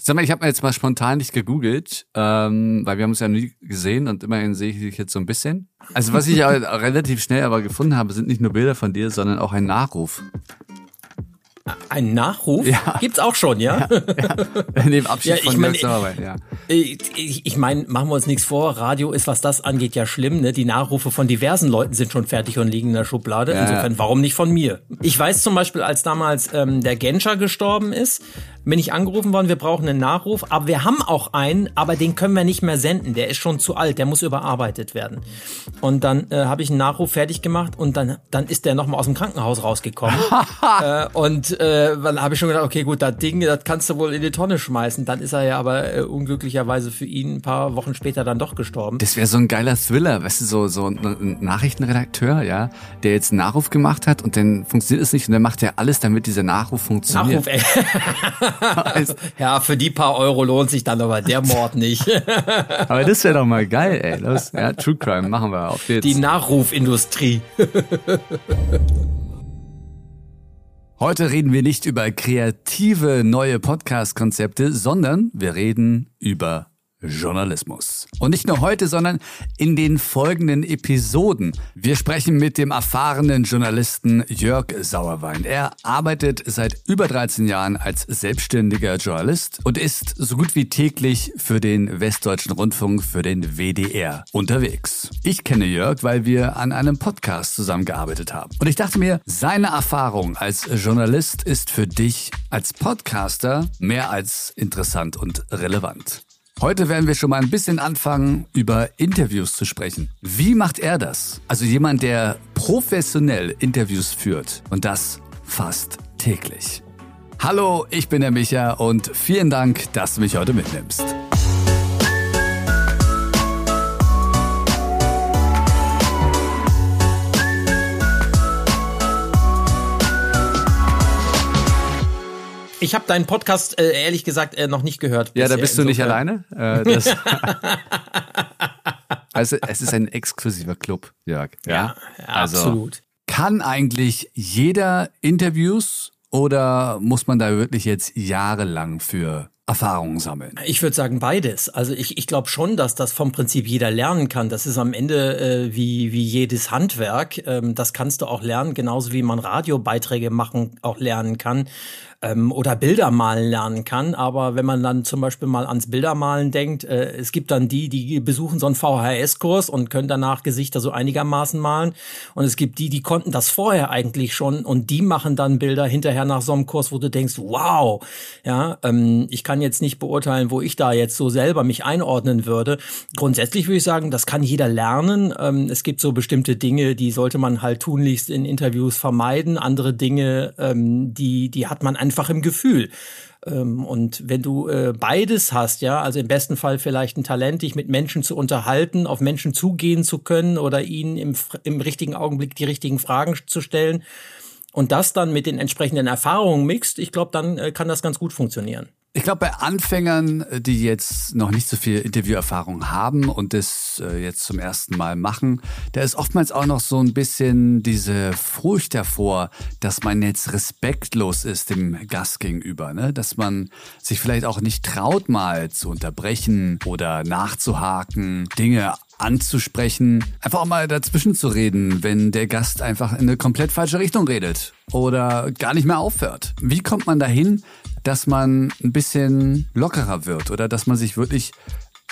Sag mal, ich habe mir jetzt mal spontan nicht gegoogelt, ähm, weil wir haben uns ja nie gesehen und immerhin sehe ich dich jetzt so ein bisschen. Also was ich relativ schnell aber gefunden habe, sind nicht nur Bilder von dir, sondern auch ein Nachruf. Ein Nachruf? Ja. Gibt's auch schon, ja? ja, ja. Neben Abschied ja, ich von mein, Jörg ja. Ich, ich meine, machen wir uns nichts vor, Radio ist, was das angeht, ja schlimm, ne? Die Nachrufe von diversen Leuten sind schon fertig und liegen in der Schublade. Ja, Insofern, warum nicht von mir? Ich weiß zum Beispiel, als damals ähm, der Genscher gestorben ist, bin ich angerufen worden, wir brauchen einen Nachruf, aber wir haben auch einen, aber den können wir nicht mehr senden, der ist schon zu alt, der muss überarbeitet werden. Und dann äh, habe ich einen Nachruf fertig gemacht und dann, dann ist der nochmal aus dem Krankenhaus rausgekommen. äh, und äh, dann habe ich schon gedacht, okay, gut, das Ding, das kannst du wohl in die Tonne schmeißen. Dann ist er ja aber äh, unglücklicherweise für ihn ein paar Wochen später dann doch gestorben. Das wäre so ein geiler Thriller, weißt du, so, so ein Nachrichtenredakteur, ja, der jetzt einen Nachruf gemacht hat und dann funktioniert es nicht und dann macht er alles, damit dieser Nachruf funktioniert. Nachruf, ey. ja, für die paar Euro lohnt sich dann aber der Mord nicht. aber das wäre doch mal geil, ey. Los, ja, True Crime machen wir auf jetzt. Die Nachrufindustrie. Heute reden wir nicht über kreative neue Podcast-Konzepte, sondern wir reden über Journalismus. Und nicht nur heute, sondern in den folgenden Episoden. Wir sprechen mit dem erfahrenen Journalisten Jörg Sauerwein. Er arbeitet seit über 13 Jahren als selbstständiger Journalist und ist so gut wie täglich für den Westdeutschen Rundfunk, für den WDR unterwegs. Ich kenne Jörg, weil wir an einem Podcast zusammengearbeitet haben. Und ich dachte mir, seine Erfahrung als Journalist ist für dich als Podcaster mehr als interessant und relevant. Heute werden wir schon mal ein bisschen anfangen, über Interviews zu sprechen. Wie macht er das? Also jemand, der professionell Interviews führt und das fast täglich. Hallo, ich bin der Micha und vielen Dank, dass du mich heute mitnimmst. Ich habe deinen Podcast äh, ehrlich gesagt äh, noch nicht gehört. Ja, da bist du nicht alleine. Äh, also es ist ein exklusiver Club, Jörg. Ja, ja, ja also, absolut. Kann eigentlich jeder Interviews oder muss man da wirklich jetzt jahrelang für Erfahrungen sammeln? Ich würde sagen beides. Also ich, ich glaube schon, dass das vom Prinzip jeder lernen kann. Das ist am Ende äh, wie, wie jedes Handwerk. Ähm, das kannst du auch lernen, genauso wie man Radiobeiträge machen auch lernen kann ähm, oder Bilder malen lernen kann. Aber wenn man dann zum Beispiel mal ans Bildermalen denkt, äh, es gibt dann die, die besuchen so einen VHS-Kurs und können danach Gesichter so einigermaßen malen. Und es gibt die, die konnten das vorher eigentlich schon und die machen dann Bilder hinterher nach so einem Kurs, wo du denkst, wow, ja, ähm, ich kann jetzt nicht beurteilen, wo ich da jetzt so selber mich einordnen würde. Grundsätzlich würde ich sagen, das kann jeder lernen. Ähm, es gibt so bestimmte Dinge, die sollte man halt tunlichst in Interviews vermeiden. Andere Dinge, ähm, die, die hat man einfach im Gefühl. Ähm, und wenn du äh, beides hast, ja, also im besten Fall vielleicht ein Talent, dich mit Menschen zu unterhalten, auf Menschen zugehen zu können oder ihnen im, im richtigen Augenblick die richtigen Fragen zu stellen und das dann mit den entsprechenden Erfahrungen mixt, ich glaube, dann äh, kann das ganz gut funktionieren. Ich glaube, bei Anfängern, die jetzt noch nicht so viel Interviewerfahrung haben und das äh, jetzt zum ersten Mal machen, da ist oftmals auch noch so ein bisschen diese Furcht davor, dass man jetzt respektlos ist dem Gast gegenüber, ne? dass man sich vielleicht auch nicht traut, mal zu unterbrechen oder nachzuhaken, Dinge anzusprechen, einfach auch mal dazwischen zu reden, wenn der Gast einfach in eine komplett falsche Richtung redet oder gar nicht mehr aufhört. Wie kommt man dahin, dass man ein bisschen lockerer wird oder dass man sich wirklich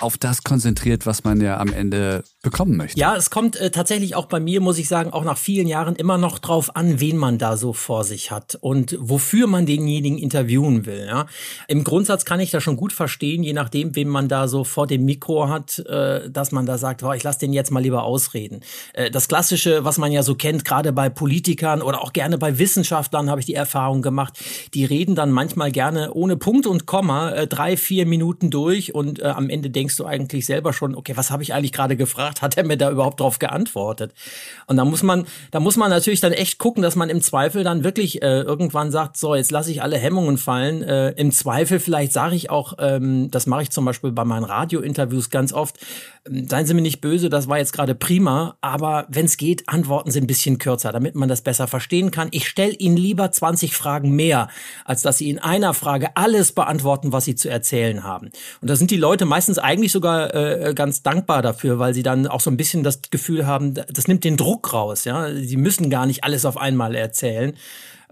auf das konzentriert, was man ja am Ende bekommen möchte. Ja, es kommt äh, tatsächlich auch bei mir, muss ich sagen, auch nach vielen Jahren immer noch drauf an, wen man da so vor sich hat und wofür man denjenigen interviewen will. Ja? Im Grundsatz kann ich das schon gut verstehen, je nachdem, wen man da so vor dem Mikro hat, äh, dass man da sagt, oh, ich lasse den jetzt mal lieber ausreden. Äh, das Klassische, was man ja so kennt, gerade bei Politikern oder auch gerne bei Wissenschaftlern, habe ich die Erfahrung gemacht, die reden dann manchmal gerne ohne Punkt und Komma äh, drei, vier Minuten durch und äh, am Ende denken denkst du eigentlich selber schon, okay, was habe ich eigentlich gerade gefragt? Hat er mir da überhaupt drauf geantwortet? Und da muss man, da muss man natürlich dann echt gucken, dass man im Zweifel dann wirklich äh, irgendwann sagt, so, jetzt lasse ich alle Hemmungen fallen. Äh, Im Zweifel vielleicht sage ich auch, ähm, das mache ich zum Beispiel bei meinen Radiointerviews ganz oft, ähm, seien Sie mir nicht böse, das war jetzt gerade prima, aber wenn es geht, antworten Sie ein bisschen kürzer, damit man das besser verstehen kann. Ich stelle Ihnen lieber 20 Fragen mehr, als dass Sie in einer Frage alles beantworten, was Sie zu erzählen haben. Und da sind die Leute meistens eigentlich sogar äh, ganz dankbar dafür, weil sie dann auch so ein bisschen das Gefühl haben, das nimmt den Druck raus. Ja, sie müssen gar nicht alles auf einmal erzählen.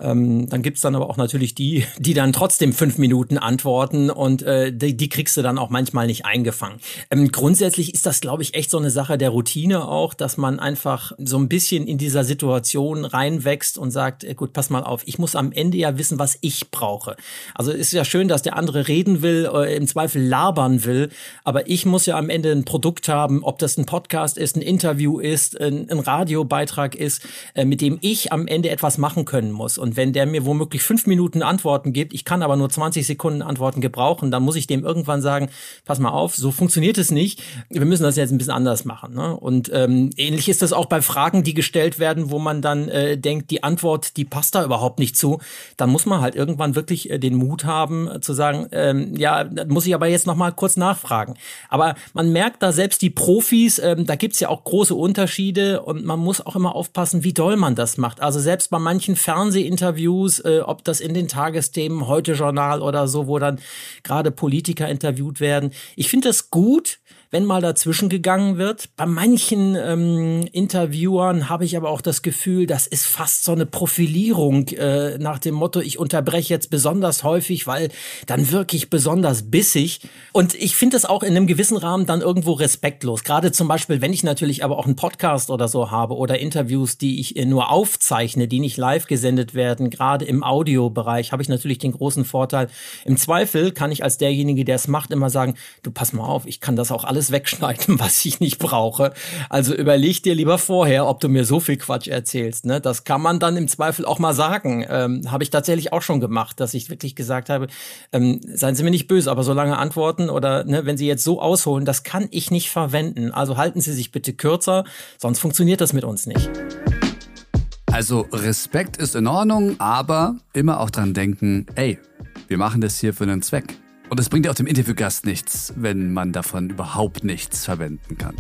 Ähm, dann gibt's dann aber auch natürlich die, die dann trotzdem fünf Minuten antworten und äh, die, die kriegst du dann auch manchmal nicht eingefangen. Ähm, grundsätzlich ist das, glaube ich, echt so eine Sache der Routine auch, dass man einfach so ein bisschen in dieser Situation reinwächst und sagt, äh, gut, pass mal auf, ich muss am Ende ja wissen, was ich brauche. Also ist ja schön, dass der andere reden will, äh, im Zweifel labern will, aber ich muss ja am Ende ein Produkt haben, ob das ein Podcast ist, ein Interview ist, ein, ein Radiobeitrag ist, äh, mit dem ich am Ende etwas machen können muss. Und wenn der mir womöglich fünf Minuten Antworten gibt, ich kann aber nur 20 Sekunden Antworten gebrauchen, dann muss ich dem irgendwann sagen, pass mal auf, so funktioniert es nicht. Wir müssen das jetzt ein bisschen anders machen. Ne? Und ähm, ähnlich ist das auch bei Fragen, die gestellt werden, wo man dann äh, denkt, die Antwort, die passt da überhaupt nicht zu. Dann muss man halt irgendwann wirklich äh, den Mut haben, äh, zu sagen, ähm, ja, muss ich aber jetzt noch mal kurz nachfragen. Aber man merkt da selbst die Profis, ähm, da gibt's ja auch große Unterschiede und man muss auch immer aufpassen, wie doll man das macht. Also selbst bei manchen Fernseh Interviews, äh, ob das in den Tagesthemen, heute Journal oder so, wo dann gerade Politiker interviewt werden. Ich finde das gut, wenn mal dazwischen gegangen wird. Bei manchen ähm, Interviewern habe ich aber auch das Gefühl, das ist fast so eine Profilierung äh, nach dem Motto, ich unterbreche jetzt besonders häufig, weil dann wirklich besonders bissig. Und ich finde das auch in einem gewissen Rahmen dann irgendwo respektlos. Gerade zum Beispiel, wenn ich natürlich aber auch einen Podcast oder so habe oder Interviews, die ich äh, nur aufzeichne, die nicht live gesendet werden, gerade im Audiobereich, habe ich natürlich den großen Vorteil. Im Zweifel kann ich als derjenige, der es macht, immer sagen, du pass mal auf, ich kann das auch alles alles wegschneiden, was ich nicht brauche. Also überleg dir lieber vorher, ob du mir so viel Quatsch erzählst. Ne? Das kann man dann im Zweifel auch mal sagen. Ähm, habe ich tatsächlich auch schon gemacht, dass ich wirklich gesagt habe, ähm, seien Sie mir nicht böse, aber so lange antworten oder ne, wenn Sie jetzt so ausholen, das kann ich nicht verwenden. Also halten Sie sich bitte kürzer, sonst funktioniert das mit uns nicht. Also Respekt ist in Ordnung, aber immer auch dran denken, ey, wir machen das hier für einen Zweck. Und es bringt ja auch dem Interviewgast nichts, wenn man davon überhaupt nichts verwenden kann.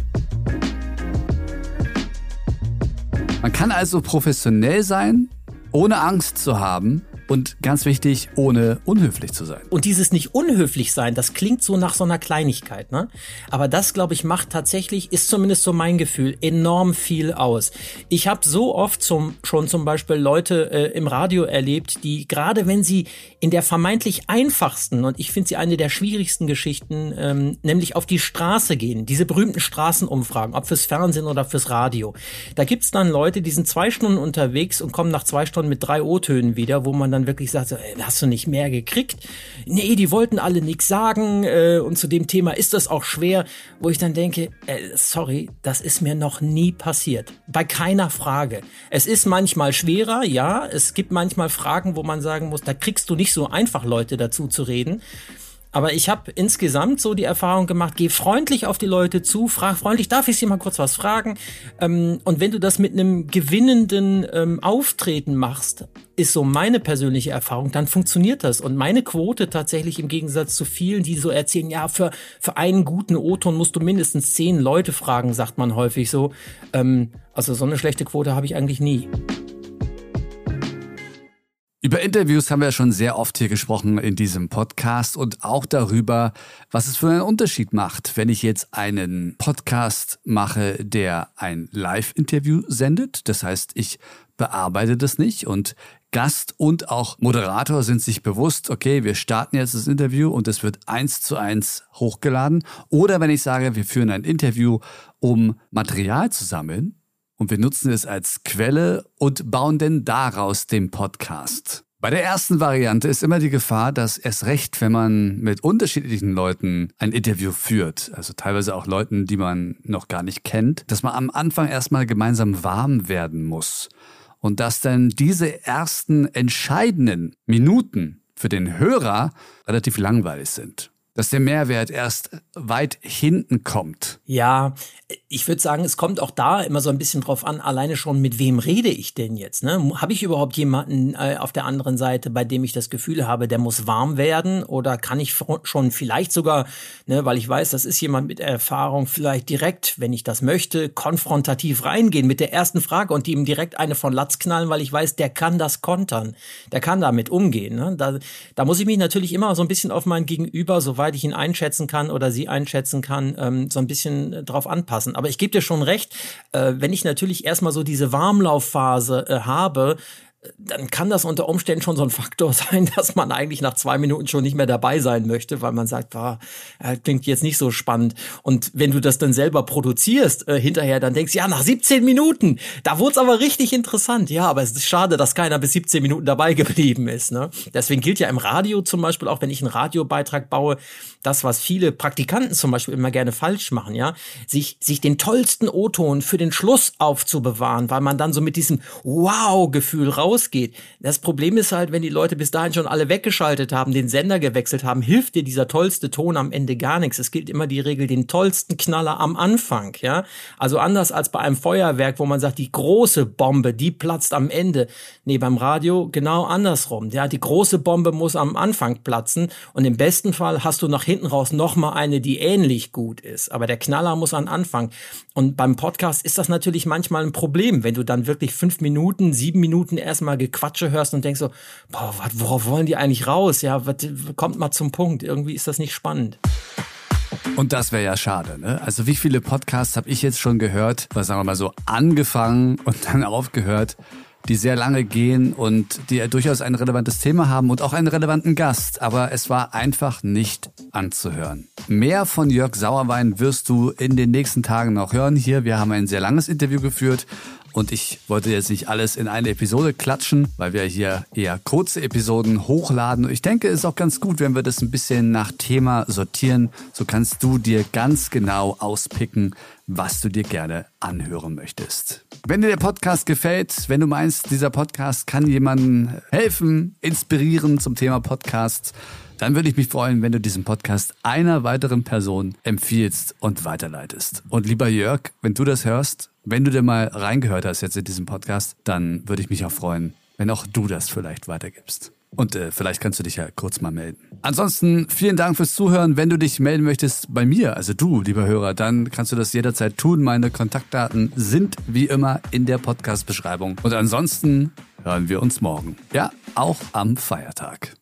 Man kann also professionell sein, ohne Angst zu haben und ganz wichtig, ohne unhöflich zu sein. Und dieses nicht unhöflich sein, das klingt so nach so einer Kleinigkeit, ne? Aber das, glaube ich, macht tatsächlich, ist zumindest so mein Gefühl, enorm viel aus. Ich habe so oft zum, schon zum Beispiel Leute äh, im Radio erlebt, die gerade wenn sie in der vermeintlich einfachsten und ich finde sie eine der schwierigsten Geschichten, ähm, nämlich auf die Straße gehen, diese berühmten Straßenumfragen, ob fürs Fernsehen oder fürs Radio. Da gibt's dann Leute, die sind zwei Stunden unterwegs und kommen nach zwei Stunden mit drei O-Tönen wieder, wo man dann wirklich sagt, so, ey, hast du nicht mehr gekriegt? Nee, die wollten alle nichts sagen äh, und zu dem Thema ist das auch schwer, wo ich dann denke, äh, sorry, das ist mir noch nie passiert. Bei keiner Frage. Es ist manchmal schwerer, ja, es gibt manchmal Fragen, wo man sagen muss, da kriegst du nicht so einfach Leute dazu zu reden. Aber ich habe insgesamt so die Erfahrung gemacht, geh freundlich auf die Leute zu, frag freundlich, darf ich sie mal kurz was fragen? Ähm, und wenn du das mit einem gewinnenden ähm, Auftreten machst, ist so meine persönliche Erfahrung, dann funktioniert das. Und meine Quote tatsächlich im Gegensatz zu vielen, die so erzählen, ja, für, für einen guten O-Ton musst du mindestens zehn Leute fragen, sagt man häufig so. Ähm, also so eine schlechte Quote habe ich eigentlich nie. Über Interviews haben wir schon sehr oft hier gesprochen in diesem Podcast und auch darüber, was es für einen Unterschied macht, wenn ich jetzt einen Podcast mache, der ein Live-Interview sendet. Das heißt, ich bearbeite das nicht und Gast und auch Moderator sind sich bewusst, okay, wir starten jetzt das Interview und es wird eins zu eins hochgeladen. Oder wenn ich sage, wir führen ein Interview, um Material zu sammeln, und wir nutzen es als Quelle und bauen denn daraus den Podcast. Bei der ersten Variante ist immer die Gefahr, dass erst recht, wenn man mit unterschiedlichen Leuten ein Interview führt, also teilweise auch Leuten, die man noch gar nicht kennt, dass man am Anfang erstmal gemeinsam warm werden muss. Und dass dann diese ersten entscheidenden Minuten für den Hörer relativ langweilig sind. Dass der Mehrwert erst weit hinten kommt. Ja, ich würde sagen, es kommt auch da immer so ein bisschen drauf an, alleine schon, mit wem rede ich denn jetzt? Ne? Habe ich überhaupt jemanden äh, auf der anderen Seite, bei dem ich das Gefühl habe, der muss warm werden? Oder kann ich schon vielleicht sogar, ne, weil ich weiß, das ist jemand mit Erfahrung, vielleicht direkt, wenn ich das möchte, konfrontativ reingehen mit der ersten Frage und ihm direkt eine von Latz knallen, weil ich weiß, der kann das kontern, der kann damit umgehen. Ne? Da, da muss ich mich natürlich immer so ein bisschen auf mein Gegenüber, so soweit ich ihn einschätzen kann oder sie einschätzen kann, ähm, so ein bisschen drauf anpassen. Aber ich gebe dir schon recht, äh, wenn ich natürlich erstmal so diese Warmlaufphase äh, habe, dann kann das unter Umständen schon so ein Faktor sein, dass man eigentlich nach zwei Minuten schon nicht mehr dabei sein möchte, weil man sagt, ah, klingt jetzt nicht so spannend. Und wenn du das dann selber produzierst äh, hinterher, dann denkst du, ja, nach 17 Minuten, da wurde es aber richtig interessant. Ja, aber es ist schade, dass keiner bis 17 Minuten dabei geblieben ist. Ne? Deswegen gilt ja im Radio zum Beispiel, auch wenn ich einen Radiobeitrag baue, das, was viele Praktikanten zum Beispiel immer gerne falsch machen, ja, sich, sich den tollsten O-Ton für den Schluss aufzubewahren, weil man dann so mit diesem Wow-Gefühl raus ausgeht. Das Problem ist halt, wenn die Leute bis dahin schon alle weggeschaltet haben, den Sender gewechselt haben, hilft dir dieser tollste Ton am Ende gar nichts. Es gilt immer die Regel, den tollsten Knaller am Anfang, ja. Also anders als bei einem Feuerwerk, wo man sagt, die große Bombe, die platzt am Ende. Nee, beim Radio genau andersrum. Ja, die große Bombe muss am Anfang platzen und im besten Fall hast du nach hinten raus noch mal eine, die ähnlich gut ist. Aber der Knaller muss am Anfang. Und beim Podcast ist das natürlich manchmal ein Problem, wenn du dann wirklich fünf Minuten, sieben Minuten erst erstmal Gequatsche hörst und denkst so, boah, worauf wollen die eigentlich raus? Ja, wat, kommt mal zum Punkt. Irgendwie ist das nicht spannend. Und das wäre ja schade, ne? Also wie viele Podcasts habe ich jetzt schon gehört, was sagen wir mal so, angefangen und dann aufgehört, die sehr lange gehen und die ja durchaus ein relevantes Thema haben und auch einen relevanten Gast, aber es war einfach nicht anzuhören. Mehr von Jörg Sauerwein wirst du in den nächsten Tagen noch hören hier. Wir haben ein sehr langes Interview geführt und ich wollte jetzt nicht alles in eine Episode klatschen, weil wir hier eher kurze Episoden hochladen. Und ich denke, es ist auch ganz gut, wenn wir das ein bisschen nach Thema sortieren. So kannst du dir ganz genau auspicken, was du dir gerne anhören möchtest. Wenn dir der Podcast gefällt, wenn du meinst, dieser Podcast kann jemandem helfen, inspirieren zum Thema Podcast, dann würde ich mich freuen, wenn du diesen Podcast einer weiteren Person empfiehlst und weiterleitest. Und lieber Jörg, wenn du das hörst, wenn du dir mal reingehört hast jetzt in diesem Podcast, dann würde ich mich auch freuen, wenn auch du das vielleicht weitergibst. Und äh, vielleicht kannst du dich ja kurz mal melden. Ansonsten vielen Dank fürs Zuhören. Wenn du dich melden möchtest bei mir, also du, lieber Hörer, dann kannst du das jederzeit tun. Meine Kontaktdaten sind wie immer in der Podcast-Beschreibung. Und ansonsten hören wir uns morgen. Ja, auch am Feiertag.